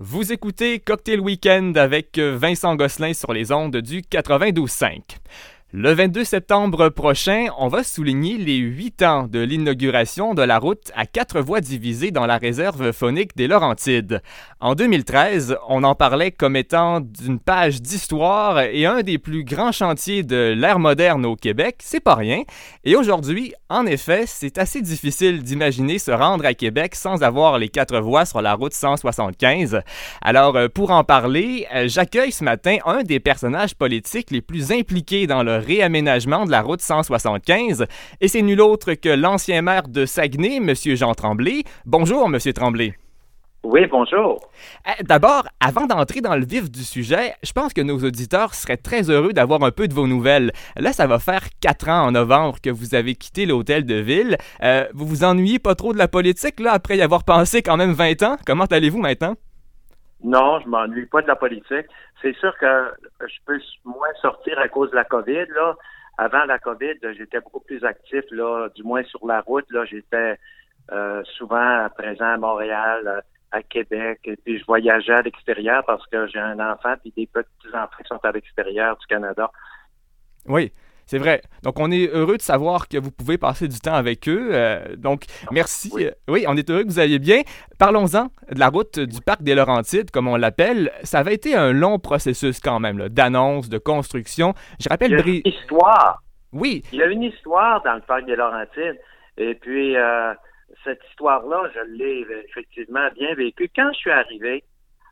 Vous écoutez Cocktail Weekend avec Vincent Gosselin sur les ondes du 92.5. Le 22 septembre prochain, on va souligner les huit ans de l'inauguration de la route à quatre voies divisées dans la réserve phonique des Laurentides. En 2013, on en parlait comme étant d'une page d'histoire et un des plus grands chantiers de l'ère moderne au Québec, c'est pas rien. Et aujourd'hui, en effet, c'est assez difficile d'imaginer se rendre à Québec sans avoir les quatre voies sur la route 175. Alors, euh, pour en parler, euh, j'accueille ce matin un des personnages politiques les plus impliqués dans le réaménagement de la route 175. Et c'est nul autre que l'ancien maire de Saguenay, M. Jean Tremblay. Bonjour, M. Tremblay. Oui, bonjour. Eh, d'abord, avant d'entrer dans le vif du sujet, je pense que nos auditeurs seraient très heureux d'avoir un peu de vos nouvelles. Là, ça va faire quatre ans en novembre que vous avez quitté l'hôtel de ville. Euh, vous vous ennuyez pas trop de la politique, là, après y avoir pensé quand même 20 ans? Comment allez-vous maintenant? Non, je m'ennuie pas de la politique. C'est sûr que je peux moins sortir à cause de la COVID. Là. Avant la COVID, j'étais beaucoup plus actif, là, du moins sur la route. Là, j'étais euh, souvent présent à Montréal, à Québec, et puis je voyageais à l'extérieur parce que j'ai un enfant et des petits enfants qui sont à l'extérieur du Canada. Oui. C'est vrai. Donc, on est heureux de savoir que vous pouvez passer du temps avec eux. Euh, donc, merci. Oui. on est heureux que vous alliez bien. Parlons-en de la route du parc des Laurentides, comme on l'appelle. Ça avait été un long processus quand même, d'annonce, de construction. Je rappelle... Il y a une histoire. Oui. Il y a une histoire dans le parc des Laurentides. Et puis, euh, cette histoire-là, je l'ai effectivement bien vécue. Quand je suis arrivé,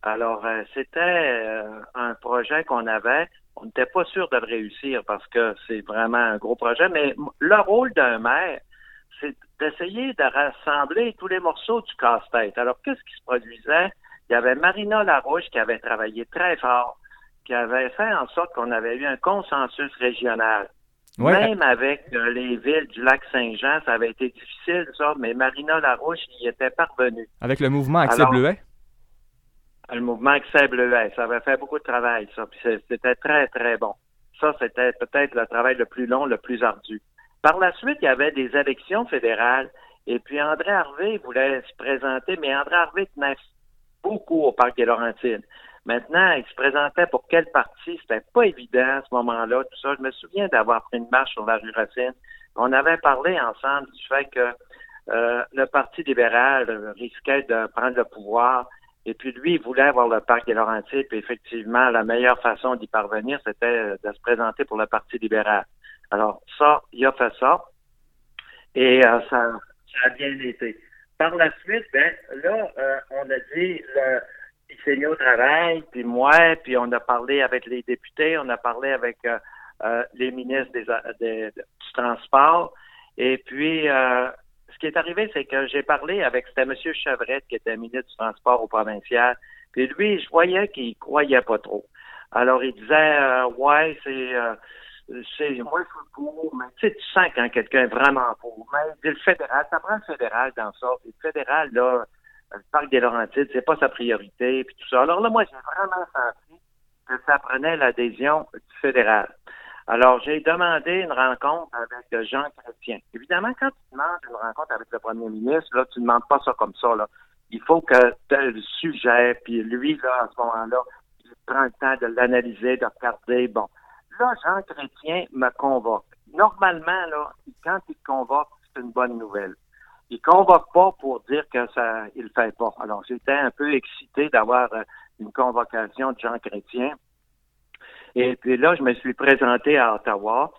alors, euh, c'était un projet qu'on avait on n'était pas sûr de le réussir parce que c'est vraiment un gros projet, mais le rôle d'un maire, c'est d'essayer de rassembler tous les morceaux du casse-tête. Alors, qu'est-ce qui se produisait? Il y avait Marina Larouche qui avait travaillé très fort, qui avait fait en sorte qu'on avait eu un consensus régional. Même avec euh, les villes du lac Saint-Jean, ça avait été difficile, ça, mais Marina Larouche y était parvenue. Avec le mouvement Accès Bleuet? Le mouvement Accès Bleuet. Ça avait fait beaucoup de travail, ça. Puis c'était très, très bon. Ça, c'était peut-être le travail le plus long, le plus ardu. Par la suite, il y avait des élections fédérales. Et puis André Harvey voulait se présenter, mais André Harvey tenait beaucoup au Parc des Laurentides. Maintenant, il se présentait pour quel parti? C'était pas évident à ce moment-là, tout ça. Je me souviens d'avoir pris une marche sur la rue Racine. On avait parlé ensemble du fait que euh, le Parti libéral risquait de prendre le pouvoir et puis lui, il voulait avoir le parc des Laurentides. Puis effectivement, la meilleure façon d'y parvenir, c'était euh, de se présenter pour le Parti libéral. Alors ça, il a fait ça. Et euh, ça, ça a bien été. Par la suite, ben là, euh, on a dit le, il s'est mis au travail, puis moi, puis on a parlé avec les députés, on a parlé avec les ministres des, du transport. Et puis, ce qui est arrivé, c'est que j'ai parlé avec, c'était M. Chevrette, qui était ministre du Transport au provincial. Puis lui, je voyais qu'il croyait pas trop. Alors, il disait, euh, ouais, c'est, euh, c'est, moi, je suis pour, mais tu sais, tu sens quand quelqu'un est vraiment pour. Mais le fédéral, ça prend le fédéral dans ça. Le fédéral, là, le parc des Laurentides, c'est pas sa priorité, puis tout ça. Alors là, moi, j'ai vraiment senti que ça prenait l'adhésion du fédéral. Alors, j'ai demandé une rencontre avec Jean Chrétien. Évidemment, quand tu demandes une rencontre avec le premier ministre, là, tu ne demandes pas ça comme ça. Là. Il faut que tel sujet, puis lui, là, à ce moment-là, il prend le temps de l'analyser, de regarder. Bon. Là, Jean Chrétien me convoque. Normalement, là, quand il convoque, c'est une bonne nouvelle. Il convoque pas pour dire que ça, il fait pas. Alors, j'étais un peu excité d'avoir euh, une convocation de Jean Chrétien. Et puis là, je me suis présenté à Ottawa.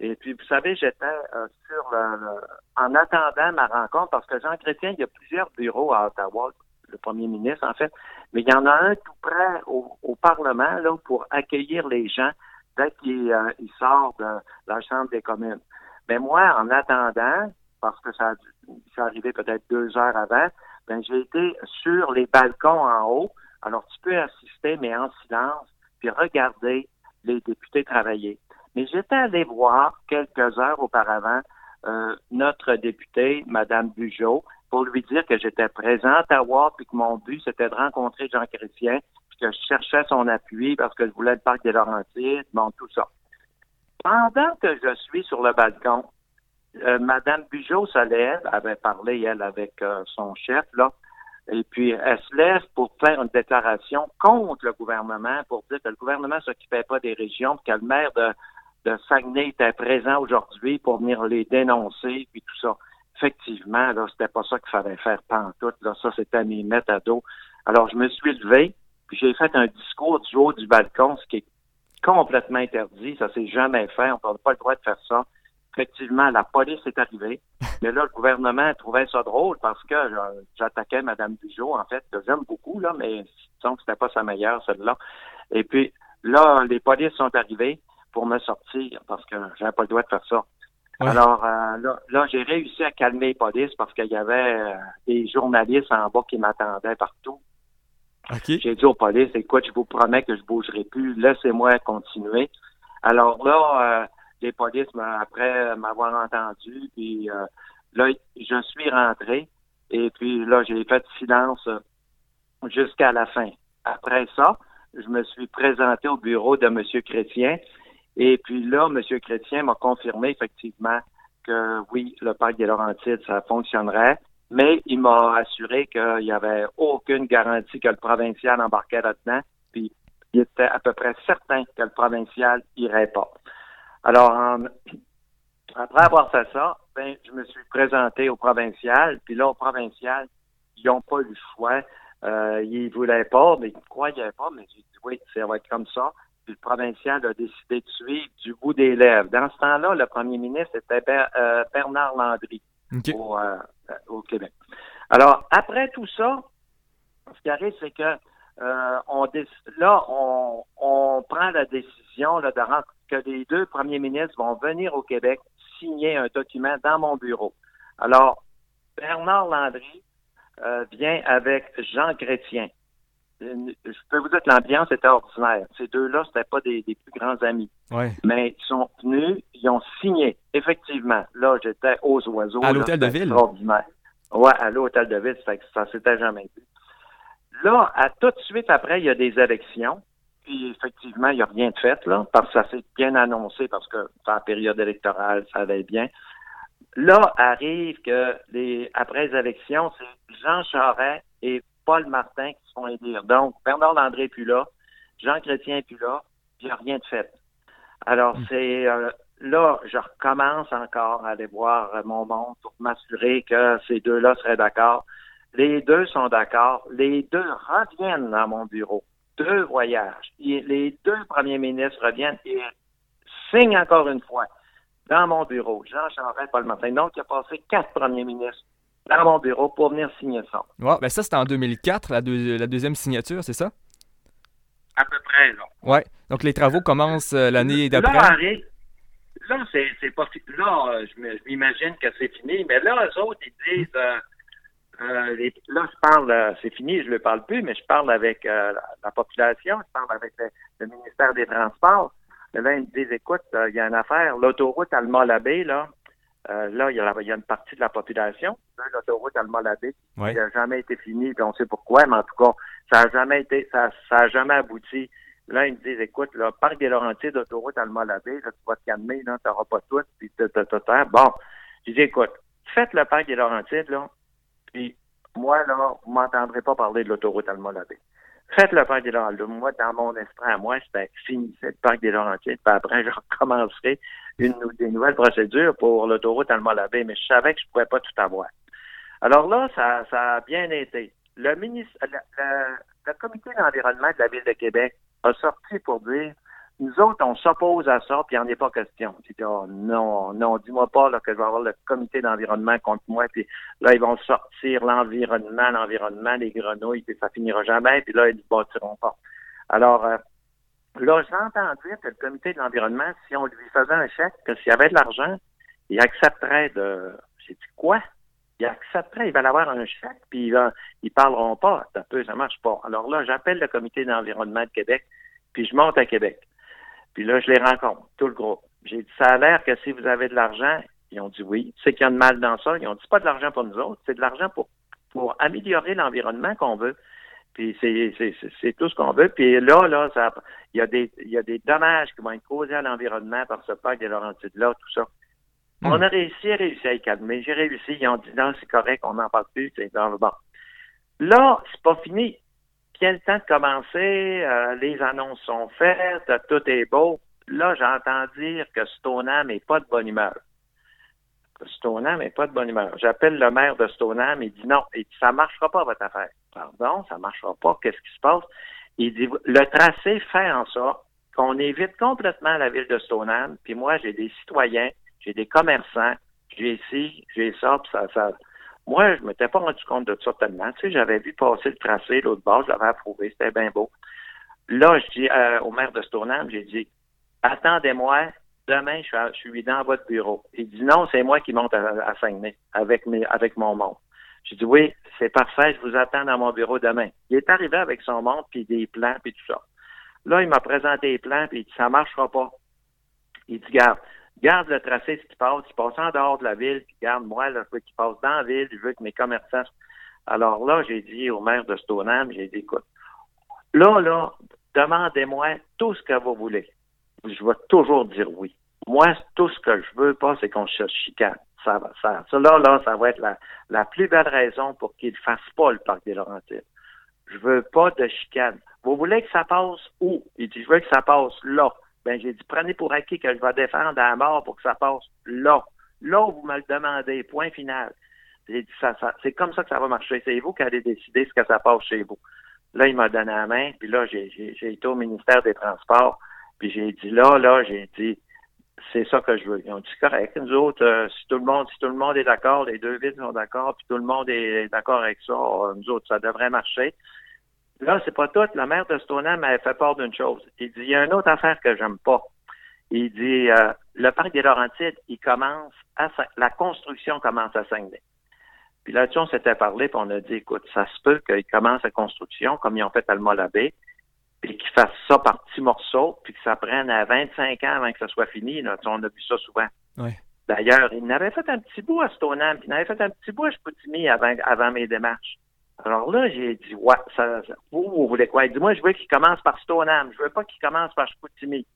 Et puis, vous savez, j'étais euh, sur le, en attendant ma rencontre, parce que Jean Chrétien, il y a plusieurs bureaux à Ottawa, le premier ministre, en fait, mais il y en a un tout près au, Parlement, là, pour accueillir les gens dès qu'ils euh, sortent de la Chambre des communes. Mais moi, en attendant, parce que ça, ça arrivé peut-être deux heures avant, ben, j'ai été sur les balcons en haut. Alors, tu peux assister, mais en silence, puis regarder les députés travailler. Mais j'étais allé voir quelques heures auparavant euh, notre députée, Mme Bugeaud, pour lui dire que j'étais présente à Ottawa, puis que mon but, c'était de rencontrer Jean Chrétien, puis que je cherchais son appui parce que je voulais le parc des Laurentides, bon, tout ça. Pendant que je suis sur le balcon, euh, Mme Bugeaud se lève, avait parlé, elle, avec euh, son chef, là, Et puis, elle se lève pour faire une déclaration contre le gouvernement, pour dire que le gouvernement s'occupait pas des régions, que le maire de, de Saguenay était présent aujourd'hui pour venir les dénoncer, puis tout ça. Effectivement, là, c'était pas ça qu'il fallait faire pantoute. Là, ça, c'était mes mettre à dos. Alors, je me suis levé, puis j'ai fait un discours du haut du balcon, ce qui est complètement interdit. Ça s'est jamais fait. On n'a pas le droit de faire ça. Effectivement, la police est arrivée. Mais là, le gouvernement trouvait ça drôle parce que j'attaquais Mme Bugeaud, en fait, que j'aime beaucoup, là, mais disons que c'était pas sa meilleure, celle-là. Et puis, là, les polices sont arrivés pour me sortir parce que j'avais pas le droit de faire ça. Alors euh, là, là j'ai réussi à calmer les polices parce qu'il y avait euh, des journalistes en bas qui m'attendaient partout. J'ai dit aux polices, écoute, je vous promets que je bougerai plus, laissez-moi continuer. Alors là, euh, les polices, après m'avoir entendu, puis là, je suis rentré et puis là, j'ai fait silence jusqu'à la fin. Après ça, je me suis présenté au bureau de M. Chrétien et puis là, M. Chrétien m'a confirmé effectivement que oui, le parc des Laurentides, ça fonctionnerait, mais il m'a assuré qu'il n'y avait aucune garantie que le provincial embarquait là-dedans, puis il était à peu près certain que le provincial irait pas. Alors, après avoir fait ça, ben, je me suis présenté au provincial, puis là, au provincial, ils n'ont pas eu le choix. Euh, ils voulaient pas, mais ils ne croyaient pas, mais j'ai dit oui, ça va être comme ça le provincial a décidé de suivre du bout des lèvres. Dans ce temps-là, le premier ministre était euh, Bernard Landry euh, au, Québec. Alors, après tout ça, ce qui arrive, c'est que euh, on là, on, prend la décision là, de que les deux premiers ministres vont venir au Québec signer un document dans mon bureau. Alors, Bernard Landry vient avec Jean Chrétien je peux vous dire que l'ambiance était ordinaire. Ces deux-là, c'était pas des, plus grands amis. Mais ils sont venus, ils ont signé. Effectivement, là, j'étais aux oiseaux. À l'hôtel de ville? Ordinaire. Ouais, à l'hôtel de ville, ça, ça s'était jamais vu. Là, à tout de suite après, il y a des élections. Puis effectivement, il n'y a rien de fait, là, parce que ça s'est bien annoncé, parce que c'est la période électorale, ça allait bien. Là, arrive que les après les élections, c'est Jean Charest et Paul Martin qui se font élire. Donc, Bernard Landré n'est plus là, Jean Chrétien n'est plus là, il n'y a rien de fait. Alors, hmm. c'est euh, là, je recommence encore à aller voir mon monde pour m'assurer que ces deux-là seraient d'accord. Les deux sont d'accord. Les deux reviennent dans mon bureau. Deux voyages. les deux premiers ministres reviennent et signent encore une fois dans mon bureau. Jean Charest, Paul Martin. Donc, il a passé quatre premiers ministres dans mon bureau pour venir signer ça. Ouais, ben ça, c'était en 2004, la, la deuxième signature, c'est ça? À peu près, là. Ouais. Donc, les travaux commencent euh, l'année d'après. Là, là c'est pas Là, euh, je m'imagine que c'est fini, mais là, eux autres, ils disent. Euh, là, je parle, c'est fini, je ne le parle plus, mais je parle avec la, population, je parle avec le, ministère des Transports. Là, ils me disent, écoute, il y a une affaire, l'autoroute Alma-Labé, là, euh, là, il y, a, une partie de la population, l'autoroute Alma-Labé, qui n'a jamais été finie, puis on sait pourquoi, mais en tout cas, ça n'a jamais été, ça, ça jamais abouti. Là, ils me disent, écoute, le parc des Laurentides, l'autoroute Alma-Labé, là, tu vas te calmer, là, t'auras pas tout, puis t'as, Bon, je dis, écoute, faites le parc des Laurentides, là, puis moi, là, vous m'entendrez pas parler de l'autoroute Alma-Labé. Faites le parc des Laurentides. Moi, dans mon esprit à moi, c'était fini, le parc des Laurentides, puis après, je recommencerai une des nouvelles procédures pour l'autoroute Alma-Labé, mais je savais que je ne pouvais pas tout avoir. Alors là, ça, ça a bien été. Le ministre, le, comité d'environnement de la Ville de Québec a sorti pour dire nous autres, on s'oppose à ça, puis il n'y en est pas question. Puis, oh, non, non, dis-moi pas là, que je vais avoir le comité d'environnement contre moi, puis là, ils vont sortir l'environnement, l'environnement, les grenouilles, puis ça finira jamais, puis là, ils ne bâtiront pas. Alors, euh, Là, j'entends dire que le comité de l'environnement, si on lui faisait un chèque, que s'il y avait de l'argent, il accepterait de. Dit quoi? Il accepterait, il va avoir un chèque, puis ils ils parleront pas. Ça peut, ça marche pas. Alors là, j'appelle le comité d'environnement de Québec, puis je monte à Québec. Puis là, je les rencontre, tout le groupe. J'ai dit, ça a l'air que si vous avez de l'argent, ils ont dit oui. C'est qu'il y a de mal dans ça. Ils ont dit, pas de l'argent pour nous autres, c'est de l'argent pour, pour améliorer l'environnement qu'on veut. Puis c'est tout ce qu'on veut. Puis là, là, ça, il y a des il y a des dommages qui vont être causés à l'environnement par ce parc de Laurentides-là, tout ça. Hmm. On a réussi, réussi à y calmer. J'ai réussi. Ils ont dit non, c'est correct, on n'en parle plus. C'est dans le bon. Là, c'est pas fini. Puis, le temps de commencer, euh, les annonces sont faites, tout est beau. Là, j'entends dire que Stoneham n'est pas de bonne humeur. Stoneham n'est pas de bonne humeur. J'appelle le maire de Stoneham, il dit non, ça marchera pas votre affaire. Pardon, ça marchera pas, qu'est-ce qui se passe? Il dit, le tracé fait en sorte qu'on évite complètement la ville de Stoneham, puis moi, j'ai des citoyens, j'ai des commerçants, j'ai ci, j'ai ça, puis ça, ça, moi, je ne m'étais pas rendu compte de ça tellement. Tu sais, j'avais vu passer le tracé, l'autre bord, je l'avais approuvé, c'était bien beau. Là, je dis euh, au maire de Stoneham, j'ai dit, attendez-moi, demain, je suis, dans votre bureau. Il dit, non, c'est moi qui monte à, à Saguenay avec, mes, avec mon monde. J'ai dit, oui, c'est parfait, je vous attends dans mon bureau demain. Il est arrivé avec son monde, puis des plans, puis tout ça. Là, il m'a présenté les plans, puis il dit, ça marchera pas. Il dit, garde, garde le tracé, ce qui passe, il passe en dehors de la ville, puis garde, moi, là, je veux qu'il passe dans la ville, je veux que mes commerçants... Alors là, j'ai dit au maire de Stoneham, j'ai dit, écoute, là, là, demandez-moi tout ce que vous voulez. Je vais toujours dire oui. Moi, tout ce que je veux pas, c'est qu'on se chicane. Ça, va, ça, ça, là, là, ça va être la, la plus belle raison pour qu'il ne fasse pas le parc des Laurentides. Je veux pas de chicane. Vous voulez que ça passe où? Il dit, je veux que ça passe là. Ben, j'ai dit, prenez pour acquis que je vais défendre à la mort pour que ça passe là. Là où vous me le demandez, point final. J'ai dit, ça, ça c'est comme ça que ça va marcher. C'est vous qui allez décider ce que ça passe chez vous. Là, il m'a donné la main, puis là, j'ai, j'ai été au ministère des Transports, puis j'ai dit, là, là, j'ai dit, c'est ça que je veux. Ils ont dit correct. Nous autres, euh, si tout le monde, si tout le monde est d'accord, les deux villes sont d'accord, puis tout le monde est d'accord avec ça, euh, nous autres, ça devrait marcher. Là, c'est pas tout. La maire de Stoneham m'avait fait part d'une chose. Il dit, il y a une autre affaire que j'aime pas. Il dit, euh, le parc des Laurentides, il commence à, la construction commence à Saguenay. Puis là-dessus, on s'était parlé, puis on a dit, écoute, ça se peut qu'il commence la construction, comme ils ont fait à Alma-Labé, puis qu'ils fassent ça par petits morceaux, puis que ça prenne à 25 ans avant que ça soit fini. Là. On a vu ça souvent. D'ailleurs, il n'avait fait un petit bout à Stoneham, puis il n'avait fait un petit bout à Chicoutimi avant, avant mes démarches. Alors là, j'ai dit, ouais, ça, vous, vous voulez quoi? Il dit, moi, je veux qu'il commence par Stoneham. Je veux pas qu'il commence par Chicoutimi.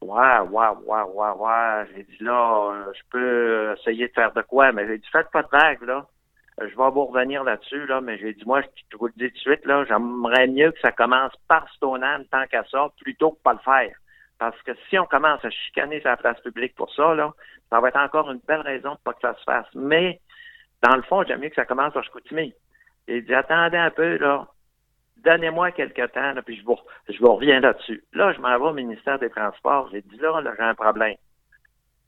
Ouais, ouais, ouais, ouais, ouais. J'ai dit, là, je peux essayer de faire de quoi? Mais j'ai dit, faites pas de vagues, là. Euh, je vais vous revenir là-dessus, là, mais j'ai dit, moi, je vous le dis tout de suite, là, j'aimerais mieux que ça commence par Stoneham tant qu'à ça, plutôt que pas le faire. Parce que si on commence à chicaner sa place publique pour ça, là, ça va être encore une belle raison pour pas que ça se fasse. Mais, dans le fond, j'aime mieux que ça commence par Chicoutimi. Il dit, attendez un peu, là, donnez-moi quelques temps, là, puis je vous, je vous reviens là-dessus. Là, je m'en vais au ministère des Transports. J'ai dit, là, là j'ai un problème.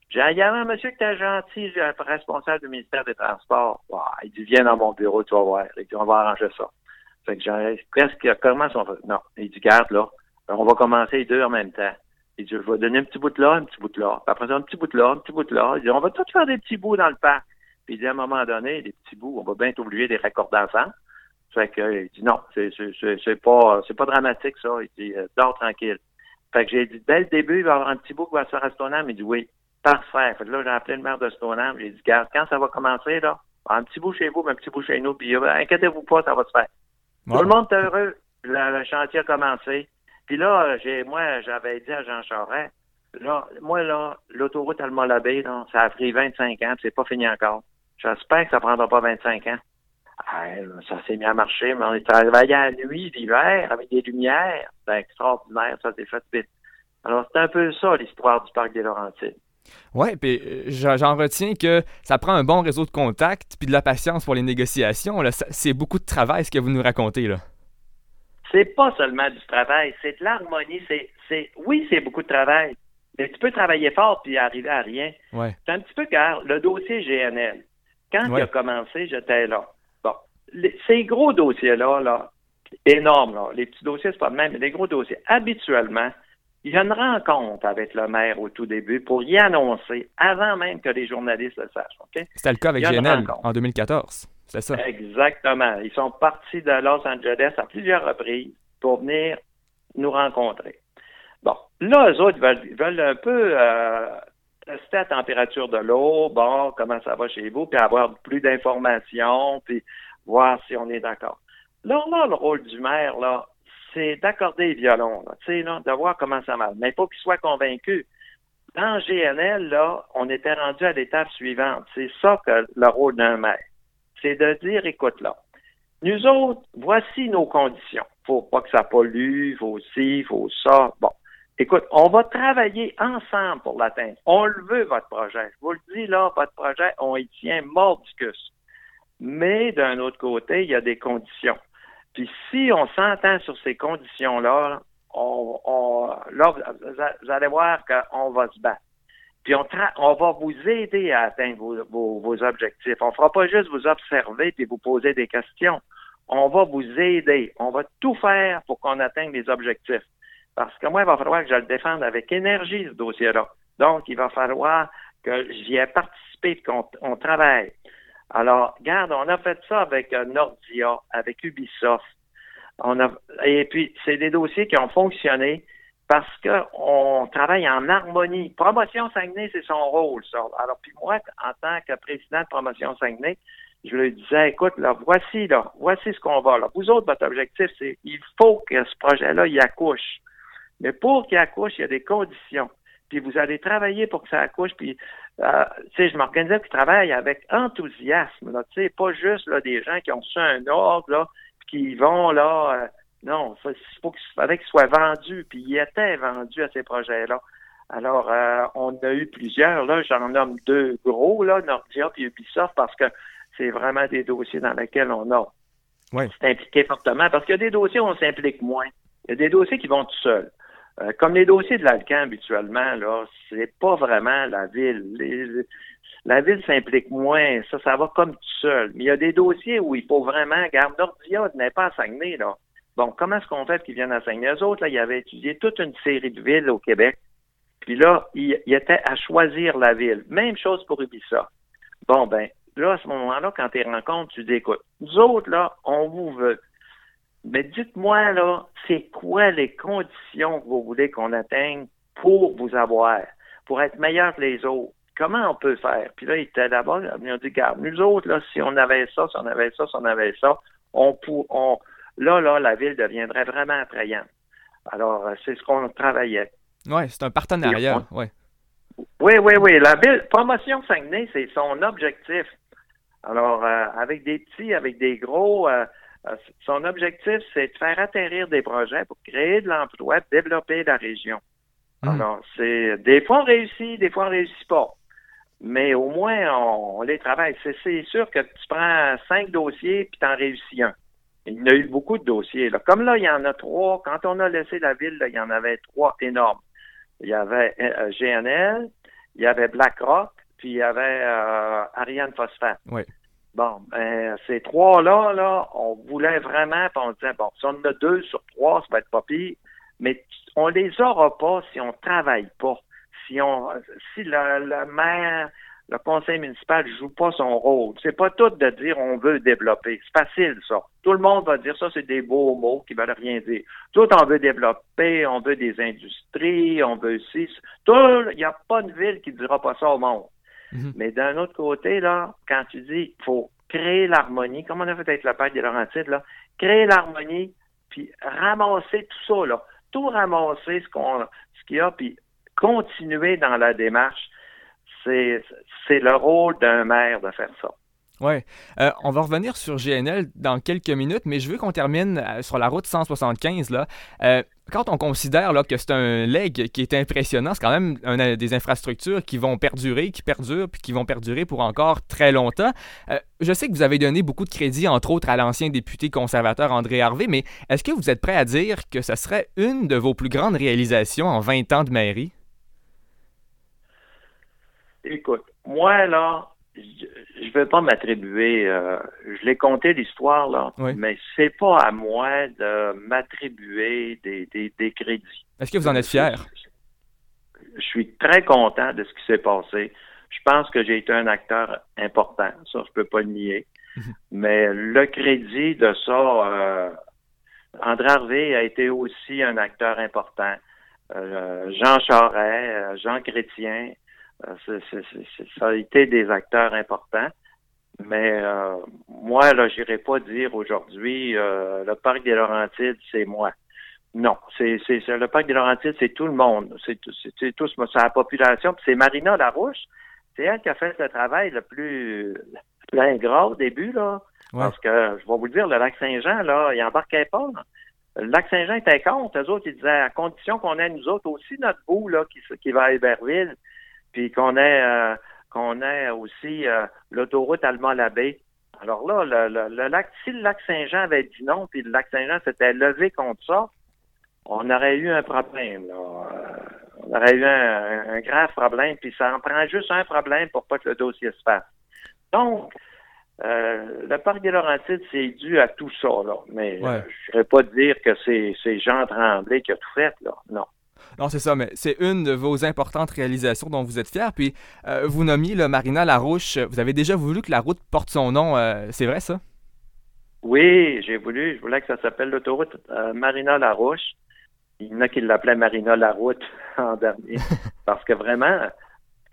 J'ai dit, il y avait un monsieur qui était gentil, j'ai un responsable du ministère des Transports. il dit, viens dans mon bureau, tu vas voir. Il dit, on va arranger ça. Fait que j'ai presque, comment on fait? Non. Il dit, garde, là, on va commencer les deux en même temps. Il dit, je vais donner un petit bout de là, un petit bout de là. Puis après un petit bout de là, un petit bout de là. Il dit, on va tous faire des petits bouts dans le parc. Puis il dit, à un moment donné, des petits bouts, on va bien être obligé de les raccorder ensemble. Fait que, il dit, non, c'est, c'est, c'est pas, c'est pas dramatique, ça. Il dit, euh, dors tranquille. Fait que j'ai dit, dès le début, il va y avoir un petit bout qui va se faire à Stoneham. Il dit, oui, parfait. Fait que là, j'ai appelé le maire de Stoneham. J'ai dit, regarde, quand ça va commencer, là, un petit bout chez vous, un petit bout chez nous, puis euh, inquiétez-vous pas, ça va se faire. Tout le monde est heureux. Le, chantier a commencé. Puis là, j'ai, moi, j'avais dit à Jean Charest, là, moi, là, l'autoroute Alma-Labé, ça a pris 25 ans, c'est pas fini encore. J'espère que ça prendra pas 25 ans. Ah, ça s'est mis à marcher, mais on est travaillé à la nuit, l'hiver, avec des lumières. C'est extraordinaire, ça s'est fait vite. Alors, c'est un peu ça, l'histoire du parc des Laurentides. Oui, puis euh, j'en retiens que ça prend un bon réseau de contacts puis de la patience pour les négociations. C'est beaucoup de travail, ce que vous nous racontez, là. C'est pas seulement du travail, c'est de l'harmonie. C'est, oui, c'est beaucoup de travail, mais tu peux travailler fort puis arriver à rien. Ouais. C'est un petit peu car le dossier GNL. Quand il a commencé, j'étais là. Bon, ces gros dossiers-là, là, énormes, là, les petits dossiers, c'est pas le même, mais les gros dossiers, habituellement, il y a une rencontre avec le maire au tout début pour y annoncer avant même que les journalistes le sachent. C'était le cas avec GNL en 2014. C'est ça. Exactement. Ils sont partis de Los Angeles à plusieurs reprises pour venir nous rencontrer. Bon, là, eux autres veulent, veulent un peu euh, tester la température de l'eau, bon, comment ça va chez vous, puis avoir plus d'informations, puis voir si on est d'accord. Là, là, le rôle du maire, là, c'est d'accorder les violons, tu sais, là, de voir comment ça marche. Mais faut qu'il soit convaincu. Dans GNL, là, on était rendu à l'étape suivante. C'est ça que le rôle d'un maire. C'est de dire, écoute là, nous autres, voici nos conditions. Faut pas que ça pollue, faut ci, faut ça. Bon. Écoute, on va travailler ensemble pour l'atteindre. On le veut, votre projet. Je vous le dis, là, votre projet, on y tient mordicus. Mais d'un autre côté, il y a des conditions. Puis si on s'entend sur ces conditions-là, on, là, vous allez voir qu'on va se battre. Puis on, on va vous aider à atteindre vos, vos, objectifs. On ne fera pas juste vous observer et vous poser des questions. On va vous aider. On va tout faire pour qu'on atteigne les objectifs. Parce que moi, il va falloir que je le défende avec énergie, ce dossier-là. Donc, il va falloir que j'y ai participé, qu'on on travaille. Alors, regarde, on a fait ça avec euh, Nordia, avec Ubisoft. On a, et puis, c'est des dossiers qui ont fonctionné parce qu'on travaille en harmonie. Promotion Saguenay, c'est son rôle, ça. Alors, puis moi, en tant que président de Promotion Saguenay, je lui disais, écoute, là, voici, là, voici ce qu'on va, là. Vous autres, votre objectif, c'est, il faut que ce projet-là, il accouche. Mais pour qu'il accouche, il y a des conditions. Puis vous allez travailler pour que ça accouche, puis, euh, tu sais, je m'organisais puis travaille avec enthousiasme, tu sais, pas juste, là, des gens qui ont su un ordre, là, puis qui vont, là, euh, non, il faut qu'il fallait qu'il soit vendu, puis il était vendu à ces projets-là. Alors, euh, on a eu plusieurs, là, j'en nomme deux gros, là, Nordia puis Ubisoft, parce que c'est vraiment des dossiers dans lesquels on a ouais. impliqué fortement, parce qu'il y a des dossiers où on s'implique moins. Il y a des dossiers qui vont tout seuls. Euh, comme les dossiers de l'Alcan habituellement, là, c'est pas vraiment la ville. la ville s'implique moins, ça, ça va comme tout seul. Mais il y a des dossiers où il faut vraiment, garde Nordia n'est pas à Saguenay, là. Bon, comment est-ce qu'on fait qu'ils viennent enseigner? Eux autres, là, ils avaient étudié toute une série de villes au Québec. Puis là, ils, étaient à choisir la ville. Même chose pour Ubisoft. Bon, ben, là, à ce moment-là, quand tu rencontres, tu dis, écoute, nous autres, là, on vous veut. Mais dites-moi, là, c'est quoi les conditions que vous voulez qu'on atteigne pour vous avoir, pour être meilleur que les autres? Comment on peut faire? Puis là, ils étaient là-bas, ils ont dit, regarde, nous autres, là, si on avait ça, si on avait ça, si on avait ça, on, pour, on, là, là, la ville deviendrait vraiment attrayante. Alors, euh, c'est ce qu'on travaillait. Oui, c'est un partenariat, oui. Oui, oui, oui. La ville, Promotion Saguenay, c'est son objectif. Alors, euh, avec des petits, avec des gros, euh, son objectif, c'est de faire atterrir des projets pour créer de l'emploi, développer la région. Hmm. Alors, c'est des fois on réussit, des fois on réussit pas. Mais au moins, on, les travaille. C'est sûr que tu prends cinq dossiers puis tu en réussis un. Il y en a eu beaucoup de dossiers. Là. Comme là, il y en a trois. Quand on a laissé la ville, il y en avait trois énormes. Il y avait euh, GNL, il y avait BlackRock, puis il y avait euh, Ariane Phosphate. Oui. Bon, ben, ces trois-là, là, on voulait vraiment, puis on disait, bon, si on en a deux sur trois, ça va être pas pire, mais on les aura pas si on travaille pas. Si on, si la maire, le conseil municipal joue pas son rôle. C'est pas tout de dire on veut développer. C'est facile, ça. Tout le monde va dire ça, c'est des beaux mots qui veulent rien dire. Tout, on veut développer, on veut des industries, on veut aussi. Tout, il n'y a pas de ville qui dira pas ça au monde. Mhm. Mais d'un autre côté, là, quand tu dis qu'il faut créer l'harmonie, comme on a fait avec la Pâque des Laurentides, là, créer l'harmonie, puis ramasser tout ça, là. Tout ramasser ce qu'on ce qu'il y a, puis continuer dans la démarche c'est le rôle d'un maire de faire ça. Oui. Euh, on va revenir sur GNL dans quelques minutes, mais je veux qu'on termine euh, sur la route 175. Là. Euh, quand on considère là, que c'est un leg qui est impressionnant, c'est quand même des infrastructures qui vont perdurer, qui perdurent, puis qui vont perdurer pour encore très longtemps. je sais que vous avez donné beaucoup de crédit, entre autres, à l'ancien député conservateur André Harvey, mais est-ce que vous êtes prêt à dire que ce serait une de vos plus grandes réalisations en 20 ans de mairie? Écoute, moi, là, je ne vais pas m'attribuer, euh, je l'ai compté l'histoire, là, mais c'est pas à moi de m'attribuer des, des, crédits. Est-ce que vous en êtes fier? Je, suis très content de ce qui s'est passé. Je pense que j'ai été un acteur important, ça, je peux pas le nier. Mais le crédit de ça, euh, André Harvey a été aussi un acteur important. Euh, Jean Charest, Jean Chrétien, euh, ça a été des acteurs importants. Mais euh, moi, là, j'irai pas dire aujourd'hui euh, le parc des Laurentides, c'est moi. Non, c'est, c'est, le parc des Laurentides, c'est tout le monde. C'est, c'est, tout, c'est la population. Puis c'est Marina Larouche. C'est elle qui a fait le travail le plus, le ingrat au début, là. Parce que, je vais vous dire, le lac Saint-Jean, là, il embarquait pas. Le lac Saint-Jean était contre. Eux autres, ils disaient, à condition qu'on ait, nous autres, aussi notre bout, là, qui, qui va à Héberville, puis qu'on ait, euh, qu'on ait aussi euh, l'autoroute Allemand-Labbé. Alors là, le, le, lac, si le lac Saint-Jean avait dit non, puis le lac Saint-Jean s'était levé contre ça, on aurait eu un problème. Là. Euh, on aurait eu un, un, grave problème, puis ça en prend juste un problème pour pas que le dossier se fasse. Donc, euh, le parc des Laurentides, c'est dû à tout ça, là. Mais je ne vais pas dire que c'est Jean Tremblay qui a tout fait, là. Non. Non, c'est ça, mais c'est une de vos importantes réalisations dont vous êtes fier. Puis, euh, vous nommiez le Marina Larouche. Vous avez déjà voulu que la route porte son nom. c'est vrai, ça? Oui, j'ai voulu. Je voulais que ça s'appelle l'autoroute Marina Larouche. Il y en a qui l'appelaient Marina Laroute en dernier. parce que vraiment,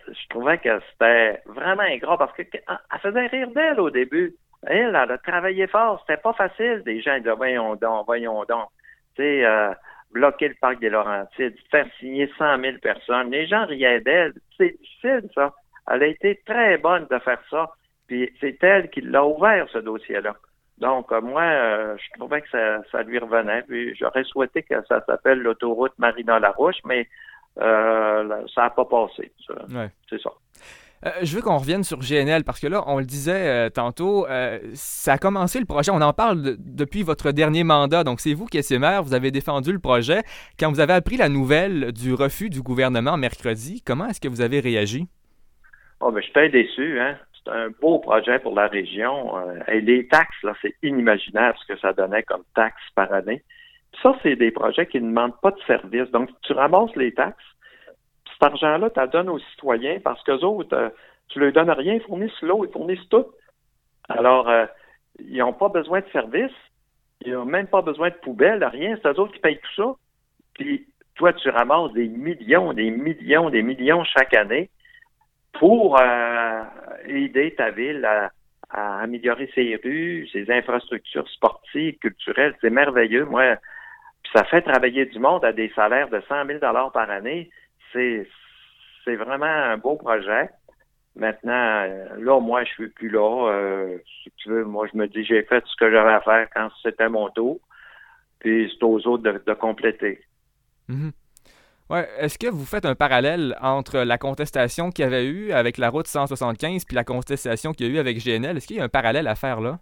je trouvais que c'était vraiment ingrat parce qu'elle faisait rire d'elle au début. Elle, elle a travaillé fort. C'était pas facile. Des gens disaient, voyons donc, voyons donc. Tu sais, euh, bloquer le parc des Laurentides, faire signer 100 000 personnes. Les gens riaient d'elle. C'est difficile, ça. Elle a été très bonne de faire ça. Puis c'est elle qui l'a ouvert, ce dossier-là. Donc, euh, moi, euh, je trouvais que ça, ça lui revenait. Puis j'aurais souhaité que ça s'appelle l'autoroute Marina-Larouche, mais euh, ça n'a pas passé. C'est ça. Euh, je veux qu'on revienne sur GNL parce que là, on le disait euh, tantôt, ça a commencé le projet. On en parle depuis votre dernier mandat. Donc, c'est vous qui étiez maire, vous avez défendu le projet. Quand vous avez appris la nouvelle du refus du gouvernement mercredi, comment est-ce que vous avez réagi? Oh, ben, je suis déçu. Hein? C'est un beau projet pour la région. et les taxes, là, c'est inimaginable ce que ça donnait comme taxes par année. Ça, c'est des projets qui ne demandent pas de service. Donc, tu ramasses les taxes, cet argent-là, tu le donnes aux citoyens parce qu'eux autres, euh, tu leur donnes rien, ils fournissent l'eau, ils fournissent tout. Alors, euh, ils n'ont pas besoin de service, ils n'ont même pas besoin de poubelles, rien, c'est eux autres qui payent tout ça. Puis, toi, tu ramasses des millions, des millions, des millions chaque année pour euh, aider ta ville à, à améliorer ses rues, ses infrastructures sportives, culturelles. C'est merveilleux. Moi, ça fait travailler du monde à des salaires de 100 000 par année. C'est, c'est vraiment un beau projet. Maintenant, euh, là, moi, je suis plus là. Euh, si tu veux, moi, je me dis, j'ai fait ce que j'avais à faire quand c'était mon tour. Puis c'est aux autres de, compléter. Mm-hmm. Ouais. Est-ce que vous faites un parallèle entre la contestation qu'il y avait eu avec la route 175 puis la contestation qu'il y a eu avec GNL? Est-ce qu'il y a un parallèle à faire là?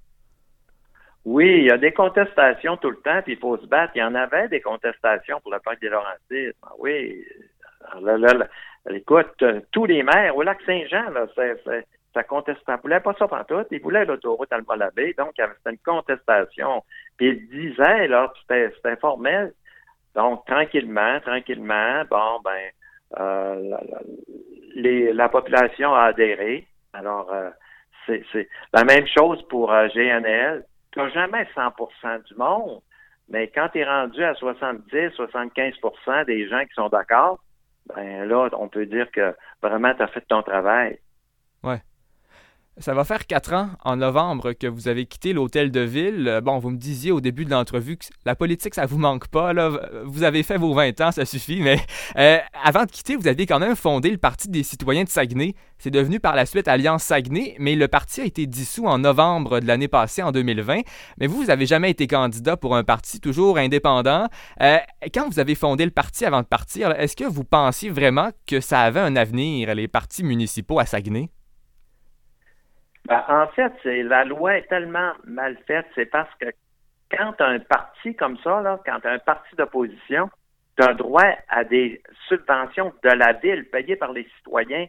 Oui, il y a des contestations tout le temps, puis il faut se battre. Il y en avait des contestations pour le parc des Laurentides. Ah oui. Écoute, euh, tous les maires au lac Saint-Jean, ça contestait. Ils voulaient pas ça tout. Ils voulaient l'autoroute Alma-Labé. Donc, avait une contestation. Puis ils disaient, là, c'était, c'était formel. Donc, tranquillement, tranquillement, bon, ben, euh, la, population a adhéré. Alors, euh, c'est, la même chose pour GNL tu n'as jamais 100% du monde, mais quand tu es rendu à 70, 75% des gens qui sont d'accord, ben là, on peut dire que vraiment, tu as fait ton travail. Ça va faire quatre ans, en novembre, que vous avez quitté l'hôtel de ville. Euh, bon, vous me disiez au début de l'entrevue que la politique, ça vous manque pas. Là. Vous avez fait vos 20 ans, ça suffit. Mais euh, avant de quitter, vous aviez quand même fondé le Parti des citoyens de Saguenay. C'est devenu par la suite Alliance Saguenay, mais le parti a été dissous en novembre de l'année passée, en 2020. Mais vous, vous n'avez jamais été candidat pour un parti toujours indépendant. Euh, quand vous avez fondé le parti avant de partir, est-ce que vous pensiez vraiment que ça avait un avenir, les partis municipaux à Saguenay? Ben, en fait, c'est la loi est tellement mal faite, c'est parce que quand un parti comme ça, là, quand un parti d'opposition, tu droit à des subventions de la ville payées par les citoyens.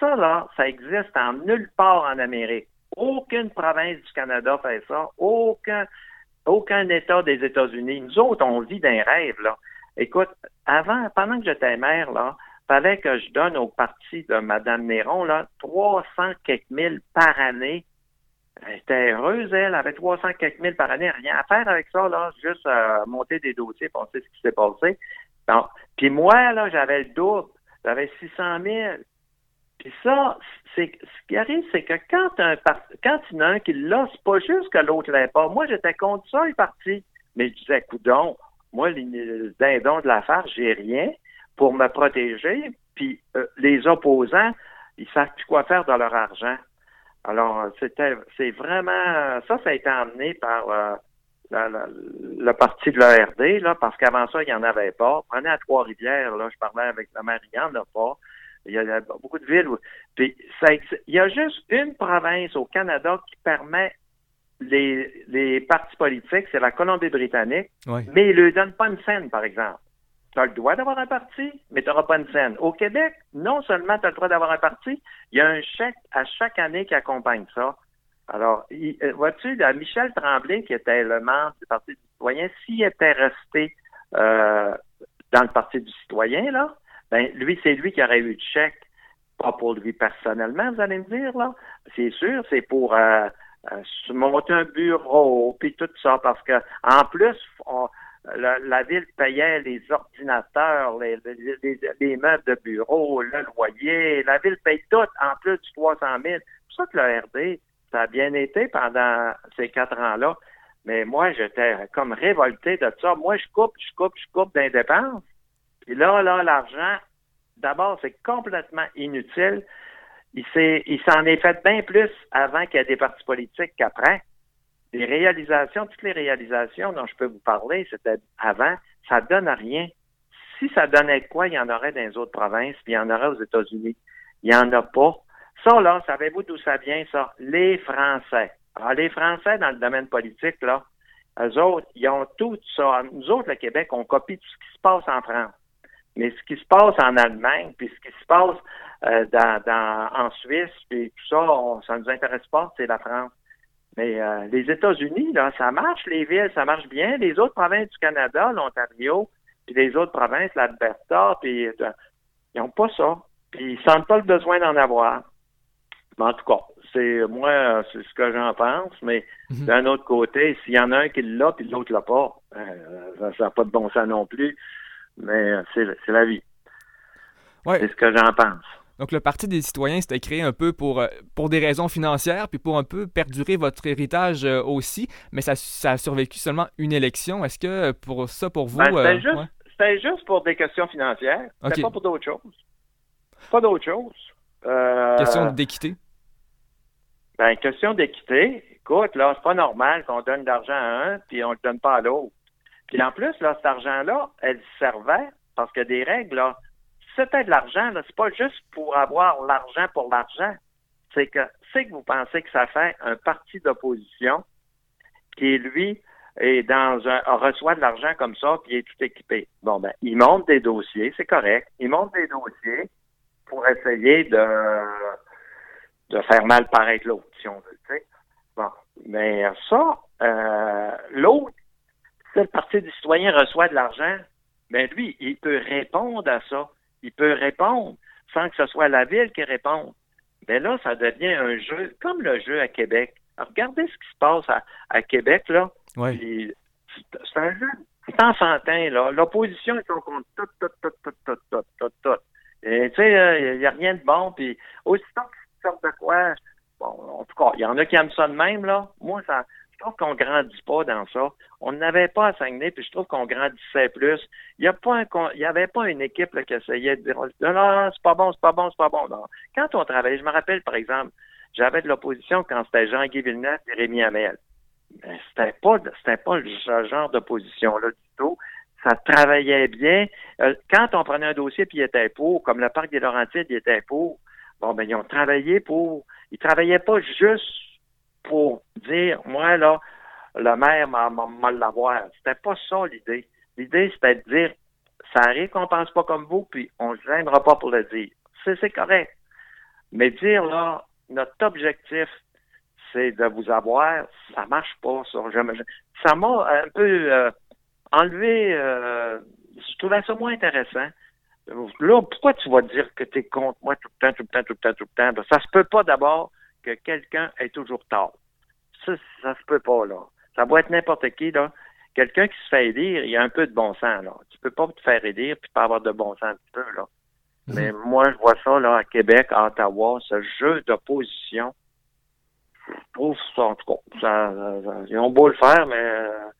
Ça, là, ça existe en nulle part en Amérique. Aucune province du Canada fait ça. Aucun, aucun État des États-Unis. Nous autres, on vit d'un rêve, là. Écoute, avant, pendant que j'étais maire, là, fallait que je donne au parti de Mme Néron là, 300 quelques mille par année. Elle était heureuse, elle, avait 300 quelques mille par année, rien à faire avec ça, là, juste euh, monter des dossiers, pour sait ce qui s'est passé. Puis moi, là, j'avais le double, j'avais 600 000. Puis ça, c'est ce qui arrive, c'est que quand un quand il y en a un qui l'a, c'est pas juste que l'autre l'ait pas. Moi, j'étais contre ça, est parti. Mais je disais, coudon, moi, le dindon de l'affaire, j'ai rien pour me protéger, puis euh, les opposants, ils savent plus quoi faire de leur argent. Alors, c'était, c'est vraiment, ça, ça a été emmené par euh, le parti de l'ARD, là, parce qu'avant ça, il n'y en avait pas. Prenez à Trois-Rivières, là, je parlais avec la maire, il n'y en a pas. Il y a beaucoup de villes où, puis ça, il y a juste une province au Canada qui permet les, les partis politiques, c'est la Colombie-Britannique, mais ils ne lui donnent pas une scène, par exemple. Tu as le droit d'avoir un parti, mais tu n'auras pas une scène. Au Québec, non seulement tu as le droit d'avoir un parti, il y a un chèque à chaque année qui accompagne ça. Alors, euh, vois-tu, Michel Tremblay, qui était le membre du Parti du citoyen, s'il était resté euh, dans le Parti du citoyen, là, ben lui, c'est lui qui aurait eu le chèque. Pas pour lui personnellement, vous allez me dire, là. C'est sûr, c'est pour euh, euh, monter un bureau, puis tout ça, parce que en plus, la, ville payait les ordinateurs, les, les, meubles de bureau, le loyer, la ville paye tout en plus du 300 000. C'est pour ça que le RD, ça a bien été pendant ces quatre ans-là. Mais moi, j'étais comme révolté de ça. Moi, je coupe, je coupe, je coupe d'indépendance. Puis là, là, l'argent, d'abord, c'est complètement inutile il s'en est fait bien plus avant qu'il y ait des partis politiques qu'après. Les réalisations, toutes les réalisations dont je peux vous parler, c'était avant, ça donne rien. Si ça donnait quoi, il y en aurait dans les autres provinces, puis il y en aurait aux États-Unis. Il n'y en a pas. Ça, là, savez-vous d'où ça vient, ça? Les Français. Alors, les Français, dans le domaine politique, là, eux autres, ils ont tout ça. Nous autres, le Québec, on copie tout ce qui se passe en France. Mais ce qui se passe en Allemagne, puis ce qui se passe euh, dans, en Suisse, puis tout ça, ça nous intéresse pas, c'est la France. Mais euh, les États-Unis, là, ça marche, les villes, ça marche bien. Les autres provinces du Canada, l'Ontario, puis les autres provinces, l'Alberta, puis euh, ils n'ont pas ça. Puis ils sentent pas le besoin d'en avoir. Mais en tout cas, c'est moi, c'est ce que j'en pense, mais mhm. d'un autre côté, s'il y en a un qui l'a, puis l'autre l'a pas, ça n'a pas de bon sens non plus. Mais c'est la vie. Ouais. C'est ce que j'en pense. Donc, le Parti des citoyens, c'était créé un peu pour, euh, pour des raisons financières, puis pour un peu perdurer votre héritage euh, aussi, mais ça, ça a survécu seulement une élection. Est-ce que pour ça, pour vous... Ben, c'était, juste, pour des questions financières. C'était pas pour d'autres choses. Pas d'autres choses. Euh, question d'équité? Ben, question d'équité. Écoute, là, c'est pas normal qu'on donne de l'argent à un, puis on le donne pas à l'autre. Puis en plus, là, cet argent-là, elle servait, parce que des règles, là, c'était de l'argent, c'est pas juste pour avoir l'argent pour l'argent. C'est que c'est que vous pensez que ça fait un parti d'opposition qui, lui, est dans un reçoit de l'argent comme ça, puis est tout équipé. Bon, ben, il monte des dossiers, c'est correct. Il monte des dossiers pour essayer de, de faire mal paraître l'autre, si on veut. Bon. Mais ça, euh, l'autre, si le Parti des citoyens reçoit de l'argent, ben lui, il peut répondre à ça il peut répondre sans que ce soit la ville qui réponde. Mais là, ça devient un jeu comme le jeu à Québec. regardez ce qui se passe à, Québec, là. C'est un jeu. C'est enfantin, là. L'opposition est contre tout, tout, tout, tout, tout, tout, tout, tout. Et tu sais, il n'y a rien de bon. Puis aussitôt qu'ils sortent de quoi, bon, en tout cas, il y en a qui aiment ça de même, là. Moi, ça, je trouve qu'on grandit pas dans ça. On n'avait pas à Saguenay, puis je trouve qu'on grandissait plus. Il y a pas il y avait pas une équipe qui essayait de dire non, non, c'est pas bon, c'est pas bon, c'est pas bon. Quand on travaillait, je me rappelle par exemple, j'avais de l'opposition quand c'était Jean-Guy Villeneuve et Rémi Hamel. C'était pas c'était pas ce genre d'opposition là du tout. Ça travaillait bien. Euh, quand on prenait un dossier puis il était pour, comme le parc des Laurentides, il était pour. Bon, ben ils ont travaillé pour. Ils travaillaient pas juste pour dire, moi, là, le maire m'a l'avoir. C'était pas ça l'idée. L'idée, c'était de dire, ça récompense pas comme vous, puis on ne gênera pas pour le dire. C'est correct. Mais dire, là, notre objectif, c'est de vous avoir, ça marche pas, ça. Ça m'a un peu euh, enlevé, euh, je trouvais ça moins intéressant. Là, pourquoi tu vas dire que tu es contre moi tout le temps, tout le temps, tout le temps, tout le temps? Ça se peut pas d'abord que quelqu'un est toujours tard. Ça, ça se peut pas, là. Ça doit être n'importe qui, là. Quelqu'un qui se fait élire, il y a un peu de bon sens, là. Tu peux pas te faire élire puis pas avoir de bon sens un petit peu, là. Mhm. Mais moi, je vois ça, là, à Québec, à Ottawa, ce jeu d'opposition. Je trouve ça, en tout cas, ils ont beau le faire, mais euh,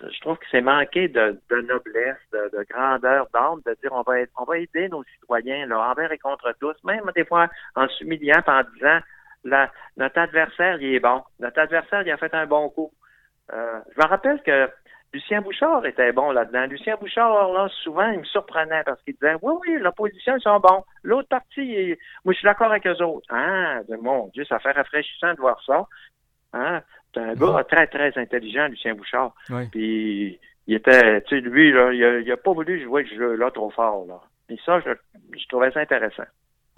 je trouve que c'est manqué de, noblesse, de, grandeur d'âme, de dire on va on va aider nos citoyens là, envers et contre tous, même des fois en s'humiliant en disant notre adversaire, il est bon. Notre adversaire, il a fait un bon coup. Euh, je me rappelle que Lucien Bouchard était bon là-dedans. Lucien Bouchard, là, souvent, il me surprenait parce qu'il disait Oui, oui, l'opposition, ils sont bons. L'autre partie, moi, je suis d'accord avec eux autres. Ah, mon Dieu, ça fait rafraîchissant de voir ça. Hein? C'est un gars très, très intelligent, Lucien Bouchard. Puis, il était, tu sais, lui, là, il a, pas voulu jouer le jeu là trop fort. Là. Et ça, je, je trouvais ça intéressant.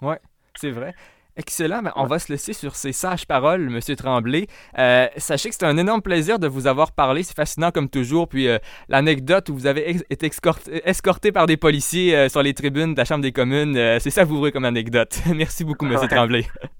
Oui, c'est vrai. Excellent. Ben, on va se laisser sur ces sages paroles, Monsieur Tremblay. Euh, sachez que c'est un énorme plaisir de vous avoir parlé. C'est fascinant comme toujours. Puis euh, l'anecdote où vous avez été escorté, par des policiers euh, sur les tribunes de la Chambre des communes, c'est savoureux comme anecdote. Merci beaucoup, Monsieur Tremblay.